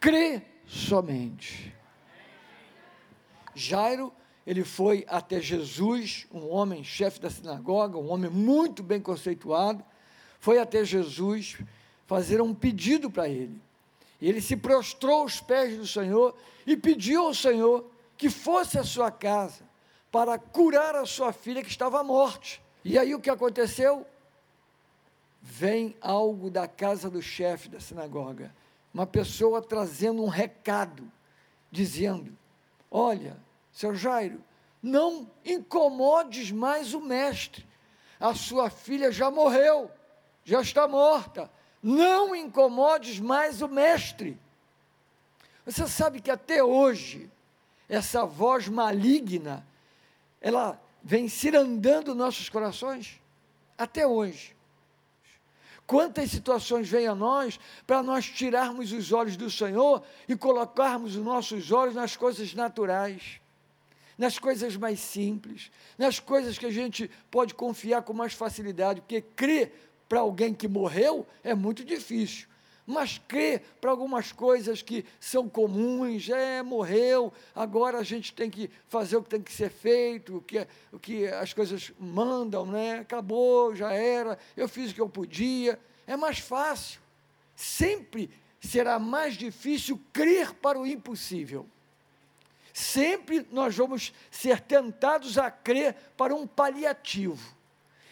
crê somente. Jairo, ele foi até Jesus, um homem chefe da sinagoga, um homem muito bem conceituado, foi até Jesus fazer um pedido para ele. Ele se prostrou aos pés do Senhor e pediu ao Senhor que fosse à sua casa para curar a sua filha que estava à morte. E aí o que aconteceu? Vem algo da casa do chefe da sinagoga, uma pessoa trazendo um recado, dizendo: Olha, seu Jairo, não incomodes mais o mestre, a sua filha já morreu, já está morta, não incomodes mais o mestre. Você sabe que até hoje, essa voz maligna, ela vem cirandando nossos corações, até hoje. Quantas situações vêm a nós para nós tirarmos os olhos do Senhor e colocarmos os nossos olhos nas coisas naturais, nas coisas mais simples, nas coisas que a gente pode confiar com mais facilidade, porque crer para alguém que morreu é muito difícil. Mas crer para algumas coisas que são comuns, é, morreu, agora a gente tem que fazer o que tem que ser feito, o que, o que as coisas mandam, né? acabou, já era, eu fiz o que eu podia, é mais fácil. Sempre será mais difícil crer para o impossível. Sempre nós vamos ser tentados a crer para um paliativo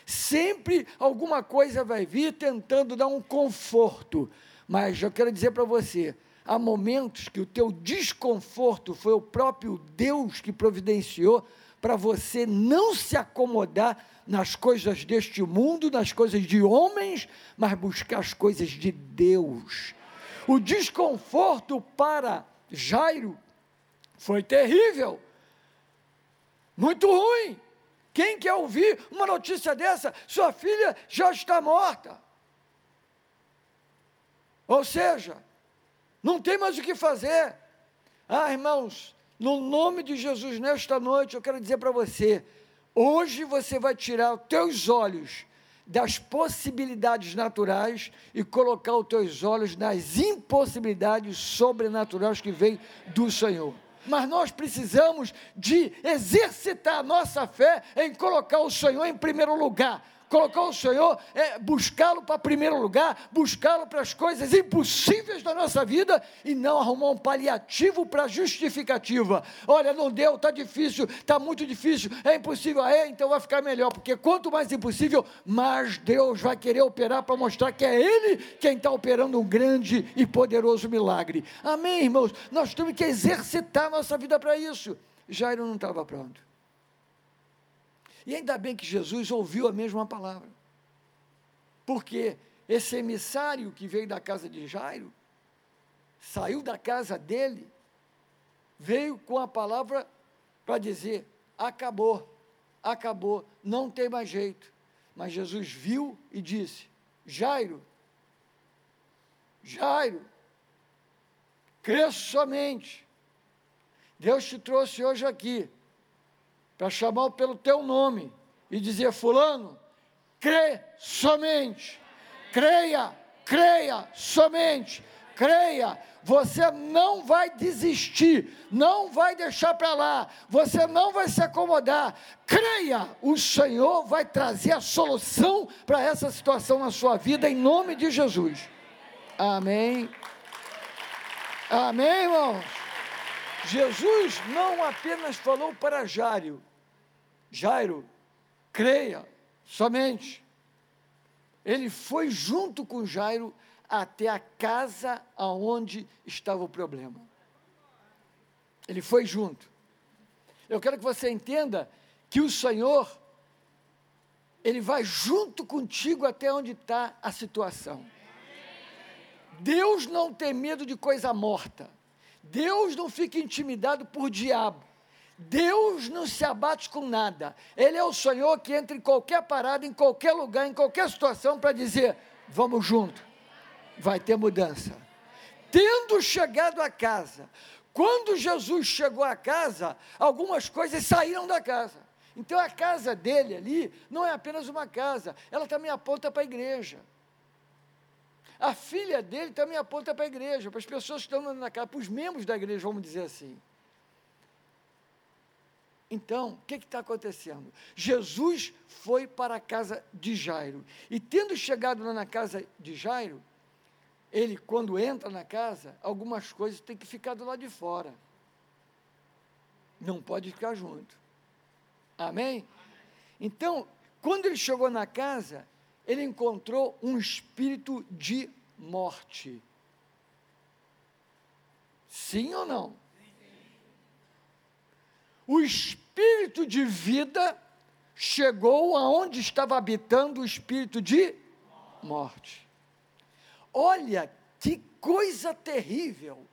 Sempre alguma coisa vai vir tentando dar um conforto. Mas eu quero dizer para você, há momentos que o teu desconforto foi o próprio Deus que providenciou para você não se acomodar nas coisas deste mundo, nas coisas de homens, mas buscar as coisas de Deus. O desconforto para Jairo foi terrível, muito ruim. Quem quer ouvir uma notícia dessa? Sua filha já está morta. Ou seja, não tem mais o que fazer. Ah, irmãos, no nome de Jesus, nesta noite, eu quero dizer para você: hoje você vai tirar os teus olhos das possibilidades naturais e colocar os teus olhos nas impossibilidades sobrenaturais que vêm do Senhor. Mas nós precisamos de exercitar a nossa fé em colocar o Senhor em primeiro lugar colocar o Senhor, é, buscá-lo para primeiro lugar, buscá-lo para as coisas impossíveis da nossa vida e não arrumar um paliativo para justificativa. Olha, não deu, está difícil, está muito difícil, é impossível, é, então vai ficar melhor, porque quanto mais impossível, mais Deus vai querer operar para mostrar que é Ele quem está operando um grande e poderoso milagre. Amém, irmãos? Nós temos que exercitar nossa vida para isso. Jairo não estava pronto. E ainda bem que Jesus ouviu a mesma palavra. Porque esse emissário que veio da casa de Jairo, saiu da casa dele, veio com a palavra para dizer: acabou, acabou, não tem mais jeito. Mas Jesus viu e disse: Jairo, Jairo, cresça somente. Deus te trouxe hoje aqui para chamar pelo teu nome e dizer: Fulano, crê somente, creia, creia somente, creia. Você não vai desistir, não vai deixar para lá, você não vai se acomodar. Creia, o Senhor vai trazer a solução para essa situação na sua vida, em nome de Jesus. Amém. Amém, irmãos. Jesus não apenas falou para Jário, Jairo, creia somente. Ele foi junto com Jairo até a casa aonde estava o problema. Ele foi junto. Eu quero que você entenda que o Senhor, Ele vai junto contigo até onde está a situação. Deus não tem medo de coisa morta. Deus não fica intimidado por diabo. Deus não se abate com nada. Ele é o Senhor que entra em qualquer parada, em qualquer lugar, em qualquer situação para dizer: vamos junto, vai ter mudança. Tendo chegado a casa, quando Jesus chegou à casa, algumas coisas saíram da casa. Então a casa dele ali não é apenas uma casa, ela também aponta para a igreja. a filha dele também aponta para a igreja, para as pessoas que estão na casa, para os membros da igreja, vamos dizer assim. Então, o que está acontecendo? Jesus foi para a casa de Jairo. E tendo chegado lá na casa de Jairo, ele, quando entra na casa, algumas coisas têm que ficar do lado de fora. Não pode ficar junto. Amém? Então, quando ele chegou na casa, ele encontrou um espírito de morte. Sim ou não? O espírito de vida chegou aonde estava habitando o espírito de morte. Olha que coisa terrível.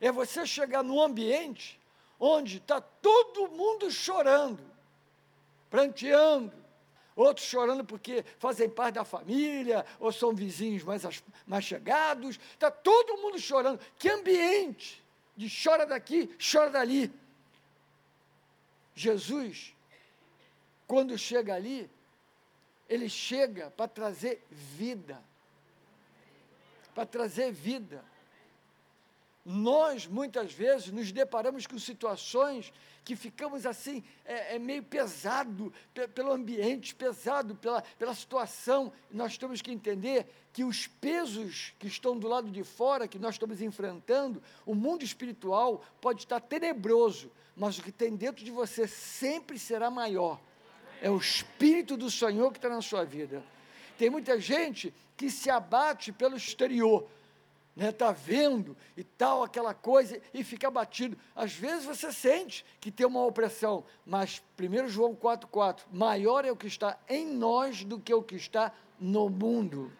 É você chegar num ambiente onde está todo mundo chorando, pranteando, outros chorando porque fazem parte da família, ou são vizinhos mais, mais chegados, está todo mundo chorando. Que ambiente de chora daqui, chora dali. Jesus, quando chega ali, ele chega para trazer vida. Para trazer vida nós muitas vezes nos deparamos com situações que ficamos assim, é, é meio pesado pelo ambiente, pesado pela, pela situação. Nós temos que entender que os pesos que estão do lado de fora, que nós estamos enfrentando, o mundo espiritual pode estar tenebroso, mas o que tem dentro de você sempre será maior. É o Espírito do Senhor que está na sua vida. Tem muita gente que se abate pelo exterior, né, tá vendo e tal, aquela coisa, e fica batido. Às vezes você sente que tem uma opressão, mas 1 João 4,4, maior é o que está em nós do que o que está no mundo.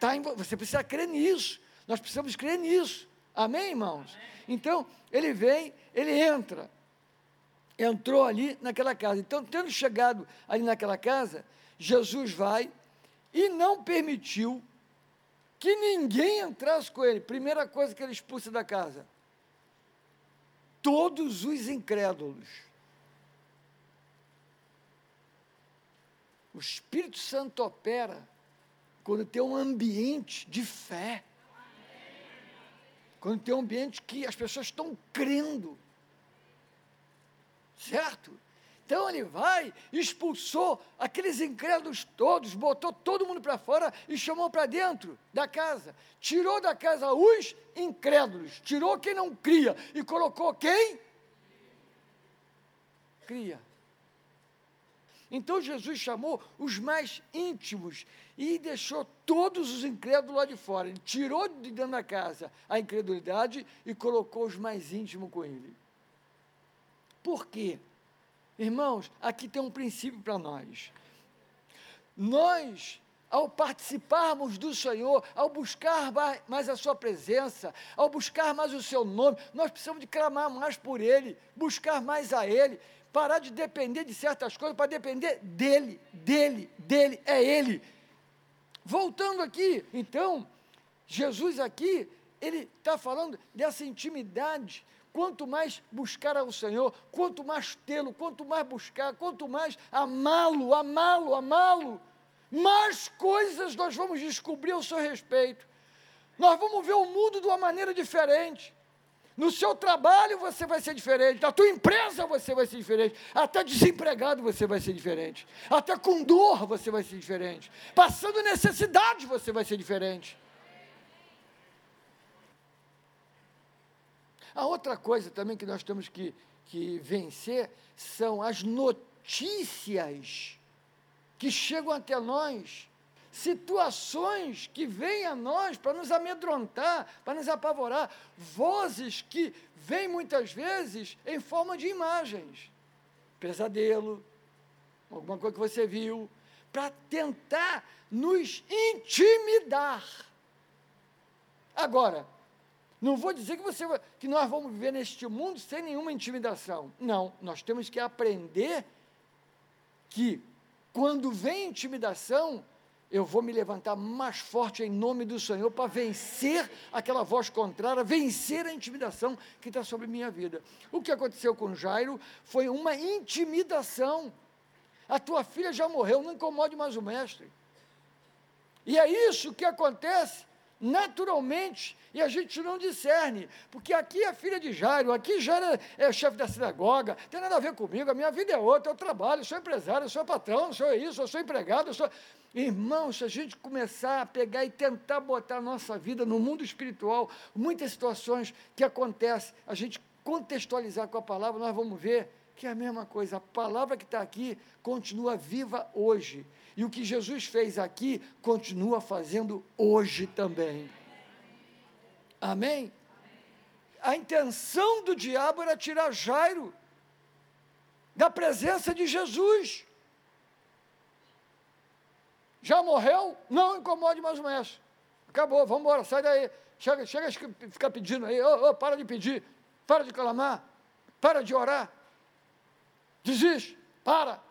Tá em, você precisa crer nisso, nós precisamos crer nisso. Amém, irmãos? Então, ele vem, ele entra. Entrou ali naquela casa. Então, tendo chegado ali naquela casa, Jesus vai e não permitiu que ninguém entrasse com ele. Primeira coisa que ele expulsa da casa. Todos os incrédulos. O Espírito Santo opera quando tem um ambiente de fé. Quando tem um ambiente que as pessoas estão crendo. Certo? Então ele vai, expulsou aqueles incrédulos todos, botou todo mundo para fora e chamou para dentro da casa. Tirou da casa os incrédulos, tirou quem não cria e colocou quem? Cria. Então Jesus chamou os mais íntimos e deixou todos os incrédulos lá de fora. Ele tirou de dentro da casa a incredulidade e colocou os mais íntimos com ele. Por quê? Irmãos, aqui tem um princípio para nós. Nós, ao participarmos do Senhor, ao buscar mais a Sua presença, ao buscar mais o Seu nome, nós precisamos de clamar mais por Ele, buscar mais a Ele, parar de depender de certas coisas para depender dEle, dEle, dEle, é Ele. Voltando aqui, então, Jesus aqui, ele está falando dessa intimidade Quanto mais buscar ao Senhor, quanto mais tê-lo, quanto mais buscar, quanto mais amá-lo, amá-lo, amá-lo, mais coisas nós vamos descobrir ao seu respeito. Nós vamos ver o mundo de uma maneira diferente. No seu trabalho você vai ser diferente, na tua empresa você vai ser diferente, até desempregado você vai ser diferente, até com dor você vai ser diferente, passando necessidade você vai ser diferente. A outra coisa também que nós temos que, que vencer são as notícias que chegam até nós, situações que vêm a nós para nos amedrontar, para nos apavorar, vozes que vêm muitas vezes em forma de imagens, pesadelo, alguma coisa que você viu, para tentar nos intimidar. Agora, não vou dizer que, você, que nós vamos viver neste mundo sem nenhuma intimidação. Não, nós temos que aprender que quando vem intimidação, eu vou me levantar mais forte em nome do Senhor para vencer aquela voz contrária, vencer a intimidação que está sobre minha vida. O que aconteceu com Jairo foi uma intimidação. A tua filha já morreu, não incomode mais o mestre. E é isso que acontece naturalmente, e a gente não discerne, porque aqui é filha de Jairo, aqui Jairo é, é chefe da sinagoga, tem nada a ver comigo, a minha vida é outra, eu trabalho, eu sou empresário, eu sou patrão, eu sou isso, eu sou empregado, eu sou... Irmãos, se a gente começar a pegar e tentar botar a nossa vida no mundo espiritual, muitas situações que acontecem, a gente contextualizar com a palavra, nós vamos ver que é a mesma coisa, a palavra que está aqui continua viva hoje. E o que Jesus fez aqui, continua fazendo hoje também. Amém? A intenção do diabo era tirar Jairo da presença de Jesus. Já morreu? Não incomode mais o mestre. Acabou, vamos embora, sai daí. Chega, chega a ficar pedindo aí, oh, oh, para de pedir, para de clamar, para de orar. Desiste, para,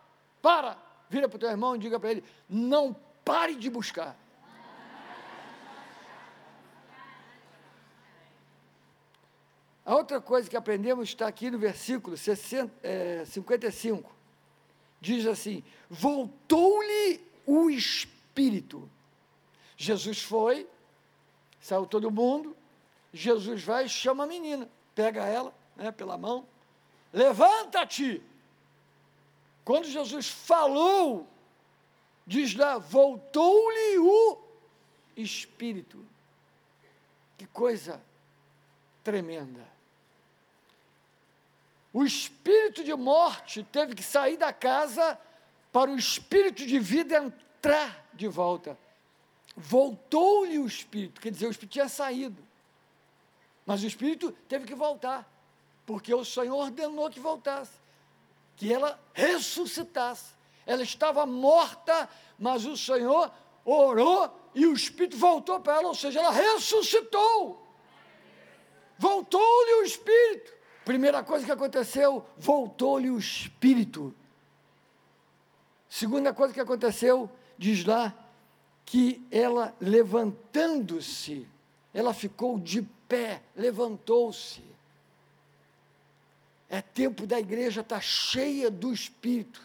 para. Vira para o teu irmão e diga para ele: não pare de buscar. A outra coisa que aprendemos está aqui no versículo 60, é, 55. Diz assim: Voltou-lhe o espírito. Jesus foi, saiu todo mundo. Jesus vai e chama a menina, pega ela né, pela mão, levanta-te. Quando Jesus falou, diz lá, voltou-lhe o espírito. Que coisa tremenda. O espírito de morte teve que sair da casa para o espírito de vida entrar de volta. Voltou-lhe o espírito, quer dizer, o espírito tinha saído. Mas o espírito teve que voltar, porque o Senhor ordenou que voltasse que ela ressuscitasse. Ela estava morta, mas o Senhor orou e o Espírito voltou para ela, ou seja, ela ressuscitou. Voltou-lhe o Espírito. Primeira coisa que aconteceu, voltou-lhe o Espírito. Segunda coisa que aconteceu, diz lá, que ela levantando-se, ela ficou de pé, levantou-se. É tempo da igreja estar tá cheia do Espírito.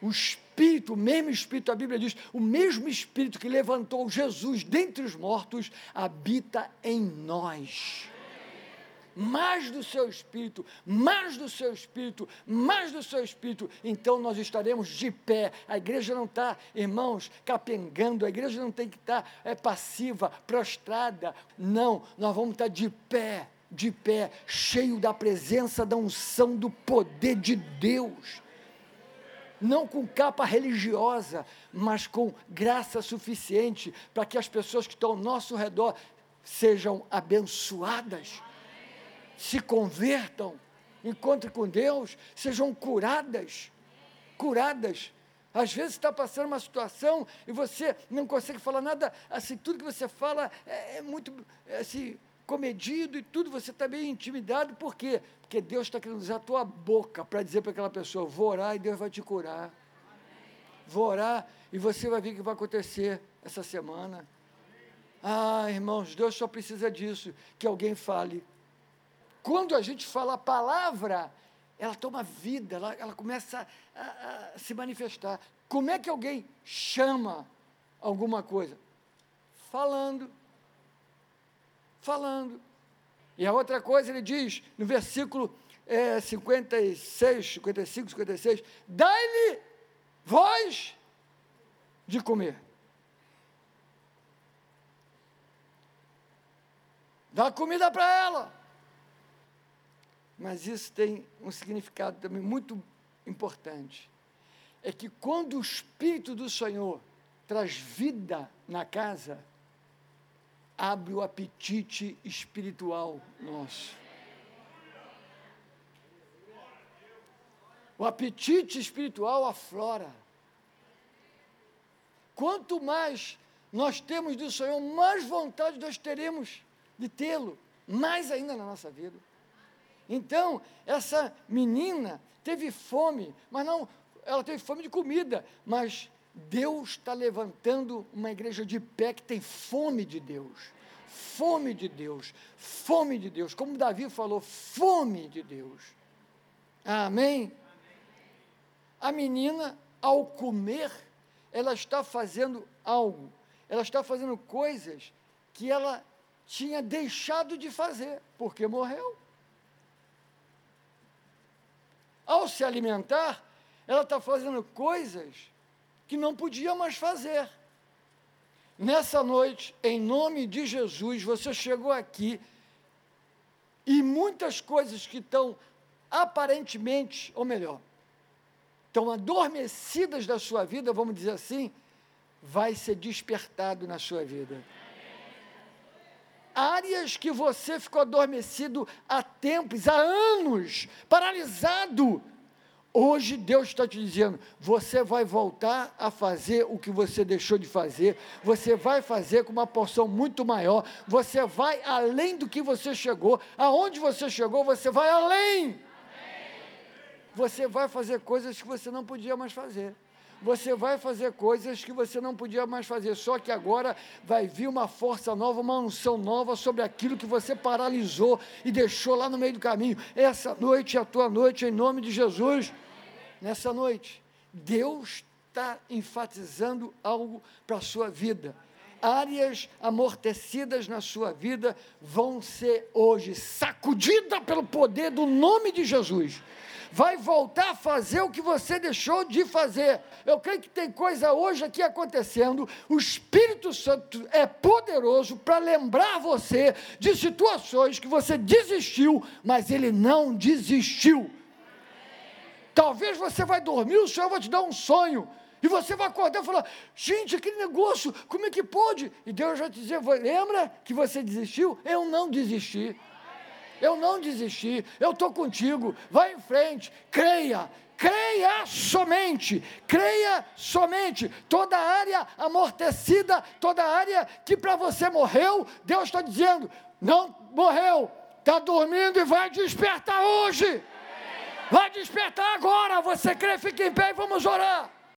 O Espírito, o mesmo Espírito, a Bíblia diz, o mesmo Espírito que levantou Jesus dentre os mortos, habita em nós. Mais do seu Espírito, mais do seu Espírito, mais do seu Espírito, então nós estaremos de pé. A igreja não está, irmãos, capengando, a igreja não tem que estar tá, é, passiva, prostrada. Não, nós vamos estar tá de pé de pé, cheio da presença, da unção, do poder de Deus. Não com capa religiosa, mas com graça suficiente para que as pessoas que estão ao nosso redor sejam abençoadas, se convertam, encontrem com Deus, sejam curadas. Curadas. Às vezes está passando uma situação e você não consegue falar nada, assim, tudo que você fala é, é muito é, assim, comedido e tudo, você está meio intimidado, por quê? Porque Deus está querendo usar a tua boca para dizer para aquela pessoa: vou orar e Deus vai te curar. Amém. Vou orar e você vai ver o que vai acontecer essa semana. Ah, irmãos, Deus só precisa disso, que alguém fale. Quando a gente fala a palavra, ela toma vida, ela, ela começa a, a se manifestar. Como é que alguém chama alguma coisa? Falando falando. E a outra coisa, ele diz no versículo é, 56, 55, 56, dai-lhe voz de comer. Dá comida para ela. Mas isso tem um significado também muito importante. É que quando o Espírito do Senhor traz vida na casa, abre o apetite espiritual nosso. O apetite espiritual aflora. Quanto mais nós temos do Senhor, mais vontade nós teremos de tê-lo, mais ainda na nossa vida. Então, essa menina teve fome, mas não, ela teve fome de comida, mas Deus está levantando uma igreja de pé que tem fome de Deus. Fome de Deus, fome de Deus, como Davi falou, fome de Deus. Amém? A menina, ao comer, ela está fazendo algo, ela está fazendo coisas que ela tinha deixado de fazer, porque morreu. Ao se alimentar, ela está fazendo coisas que não podia mais fazer. Nessa noite, em nome de Jesus, você chegou aqui e muitas coisas que estão aparentemente, ou melhor, estão adormecidas da sua vida, vamos dizer assim, vai ser despertado na sua vida. Áreas que você ficou adormecido há tempos, há anos, paralisado, Hoje Deus está te dizendo: você vai voltar a fazer o que você deixou de fazer, você vai fazer com uma porção muito maior, você vai além do que você chegou, aonde você chegou, você vai além. Você vai fazer coisas que você não podia mais fazer. Você vai fazer coisas que você não podia mais fazer, só que agora vai vir uma força nova, uma unção nova sobre aquilo que você paralisou e deixou lá no meio do caminho. Essa noite é a tua noite, em nome de Jesus. Nessa noite, Deus está enfatizando algo para a sua vida áreas amortecidas na sua vida vão ser hoje sacudidas pelo poder do nome de Jesus vai voltar a fazer o que você deixou de fazer. Eu creio que tem coisa hoje aqui acontecendo. O Espírito Santo é poderoso para lembrar você de situações que você desistiu, mas ele não desistiu. Talvez você vai dormir, o Senhor vai te dar um sonho. E você vai acordar e falar: gente, aquele negócio, como é que pode? E Deus vai te dizer: lembra que você desistiu? Eu não desisti eu não desisti, eu estou contigo, vai em frente, creia, creia somente, creia somente. Toda área amortecida, toda área que para você morreu, Deus está dizendo: não morreu, está dormindo e vai despertar hoje. Vai despertar agora. Você crê, fique em pé e vamos orar.